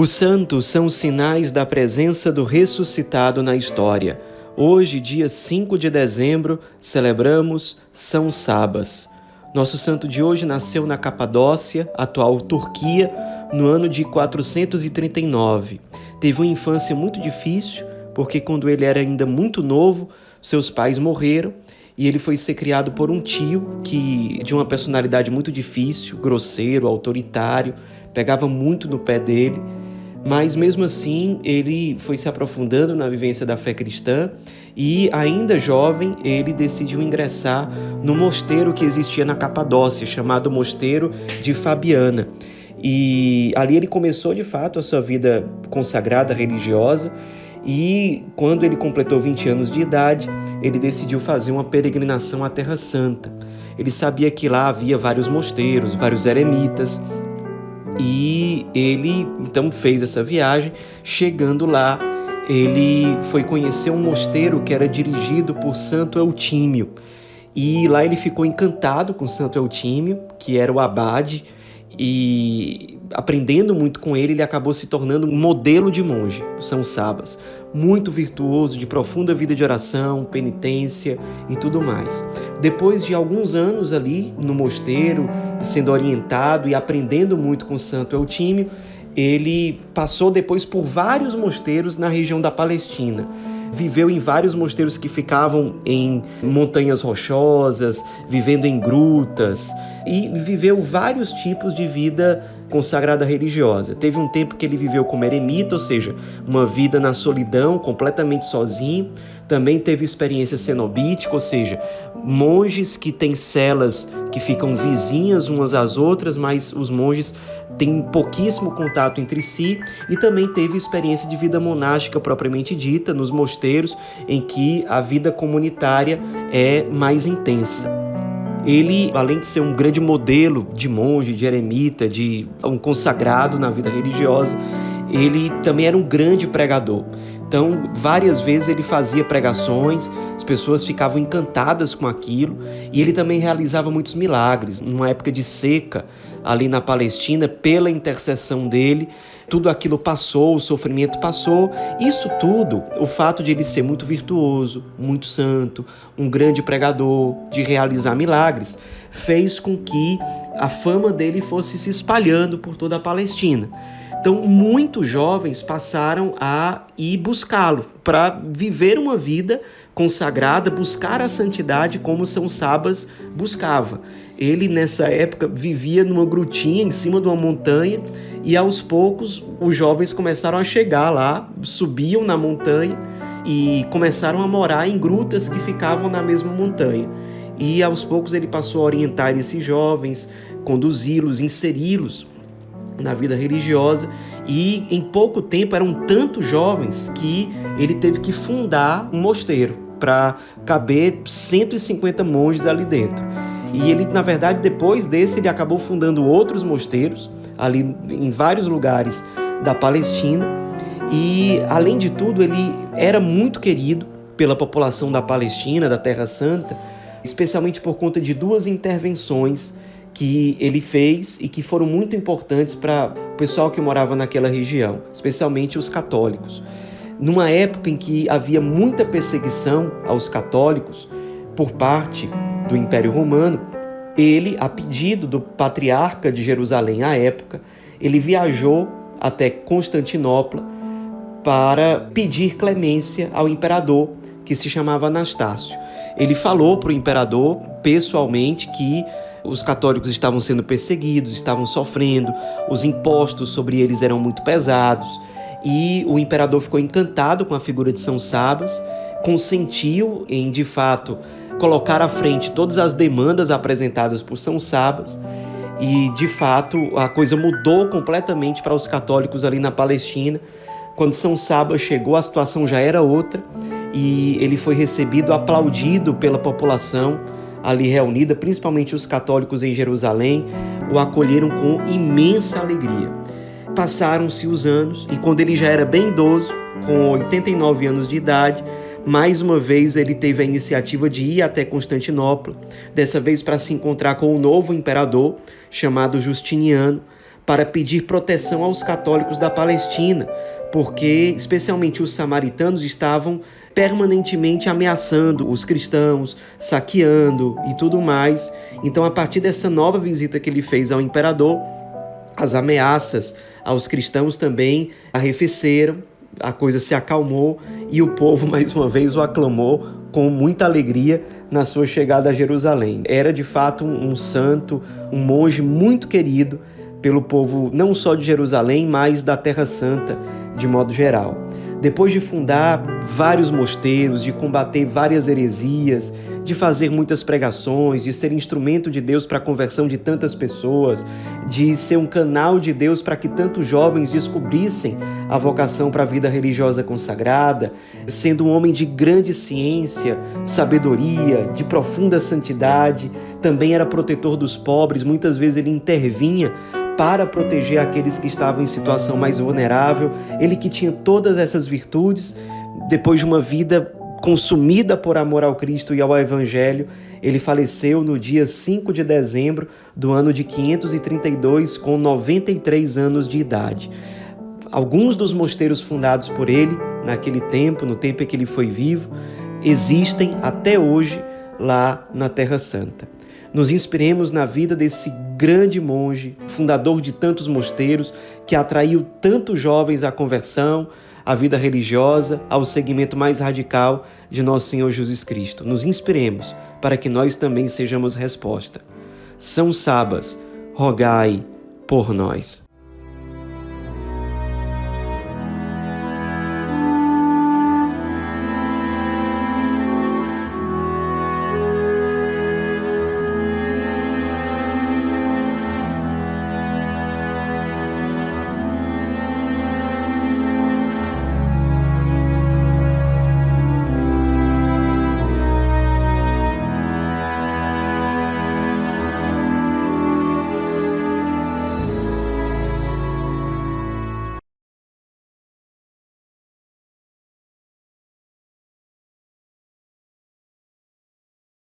Os santos são sinais da presença do ressuscitado na história. Hoje, dia 5 de dezembro, celebramos São Sabas. Nosso santo de hoje nasceu na Capadócia, atual Turquia, no ano de 439. Teve uma infância muito difícil, porque quando ele era ainda muito novo, seus pais morreram e ele foi ser criado por um tio que de uma personalidade muito difícil, grosseiro, autoritário, pegava muito no pé dele mas mesmo assim ele foi se aprofundando na vivência da fé cristã e, ainda jovem, ele decidiu ingressar no mosteiro que existia na Capadócia, chamado Mosteiro de Fabiana. E ali ele começou de fato a sua vida consagrada religiosa. E quando ele completou 20 anos de idade, ele decidiu fazer uma peregrinação à Terra Santa. Ele sabia que lá havia vários mosteiros, vários eremitas, e ele então fez essa viagem. Chegando lá, ele foi conhecer um mosteiro que era dirigido por Santo Eutímio. E lá ele ficou encantado com Santo Eutímio, que era o abade, e aprendendo muito com ele, ele acabou se tornando um modelo de monge, São Sabas, muito virtuoso, de profunda vida de oração, penitência e tudo mais. Depois de alguns anos ali no mosteiro, sendo orientado e aprendendo muito com Santo Eutímio, ele passou depois por vários mosteiros na região da Palestina viveu em vários mosteiros que ficavam em montanhas rochosas, vivendo em grutas e viveu vários tipos de vida consagrada religiosa. Teve um tempo que ele viveu como eremita, ou seja, uma vida na solidão, completamente sozinho. Também teve experiência cenobítica, ou seja, monges que têm celas que ficam vizinhas umas às outras, mas os monges têm pouquíssimo contato entre si. E também teve experiência de vida monástica propriamente dita, nos mosteiros, em que a vida comunitária é mais intensa. Ele, além de ser um grande modelo de monge, de eremita, de um consagrado na vida religiosa, ele também era um grande pregador. Então, várias vezes ele fazia pregações, as pessoas ficavam encantadas com aquilo, e ele também realizava muitos milagres. Numa época de seca, ali na Palestina, pela intercessão dele, tudo aquilo passou, o sofrimento passou. Isso tudo, o fato de ele ser muito virtuoso, muito santo, um grande pregador, de realizar milagres, fez com que a fama dele fosse se espalhando por toda a Palestina. Então, muitos jovens passaram a ir buscá-lo para viver uma vida consagrada, buscar a santidade como São Sabas buscava. Ele, nessa época, vivia numa grutinha em cima de uma montanha e, aos poucos, os jovens começaram a chegar lá, subiam na montanha e começaram a morar em grutas que ficavam na mesma montanha. E, aos poucos, ele passou a orientar esses jovens, conduzi-los, inseri-los na vida religiosa e em pouco tempo eram tantos jovens que ele teve que fundar um mosteiro para caber 150 monges ali dentro. E ele, na verdade, depois desse, ele acabou fundando outros mosteiros ali em vários lugares da Palestina. E, além de tudo, ele era muito querido pela população da Palestina, da Terra Santa, especialmente por conta de duas intervenções que ele fez e que foram muito importantes para o pessoal que morava naquela região, especialmente os católicos. Numa época em que havia muita perseguição aos católicos por parte do Império Romano, ele, a pedido do patriarca de Jerusalém à época, ele viajou até Constantinopla para pedir clemência ao imperador que se chamava Anastácio. Ele falou para o imperador pessoalmente que os católicos estavam sendo perseguidos, estavam sofrendo, os impostos sobre eles eram muito pesados. E o imperador ficou encantado com a figura de São Sabas, consentiu em, de fato, colocar à frente todas as demandas apresentadas por São Sabas. E, de fato, a coisa mudou completamente para os católicos ali na Palestina. Quando São Sabas chegou, a situação já era outra e ele foi recebido, aplaudido pela população ali reunida, principalmente os católicos em Jerusalém, o acolheram com imensa alegria. Passaram-se os anos e quando ele já era bem idoso, com 89 anos de idade, mais uma vez ele teve a iniciativa de ir até Constantinopla, dessa vez para se encontrar com o novo imperador chamado Justiniano, para pedir proteção aos católicos da Palestina, porque especialmente os samaritanos estavam permanentemente ameaçando os cristãos, saqueando e tudo mais. Então, a partir dessa nova visita que ele fez ao imperador, as ameaças aos cristãos também arrefeceram, a coisa se acalmou e o povo mais uma vez o aclamou com muita alegria na sua chegada a Jerusalém. Era de fato um, santo, um monge muito querido pelo povo não só de Jerusalém, mas da Terra Santa de modo geral. Depois de fundar vários mosteiros, de combater várias heresias, de fazer muitas pregações, de ser instrumento de Deus para a conversão de tantas pessoas, de ser um canal de Deus para que tantos jovens descobrissem a vocação para a vida religiosa consagrada, sendo um homem de grande ciência, sabedoria, de profunda santidade, também era protetor dos pobres, muitas vezes ele intervinha para proteger aqueles que estavam em situação mais vulnerável. Ele que tinha todas essas virtudes, depois de uma vida consumida por amor ao Cristo e ao Evangelho, ele faleceu no dia 5 de dezembro do ano de 532, com 93 anos de idade. Alguns dos mosteiros fundados por ele naquele tempo, no tempo em que ele foi vivo, existem até hoje lá na Terra Santa. Nos inspiremos na vida desse grande monge, fundador de tantos mosteiros, que atraiu tantos jovens à conversão, à vida religiosa, ao segmento mais radical de nosso Senhor Jesus Cristo. Nos inspiremos para que nós também sejamos resposta. São Sabas, rogai por nós.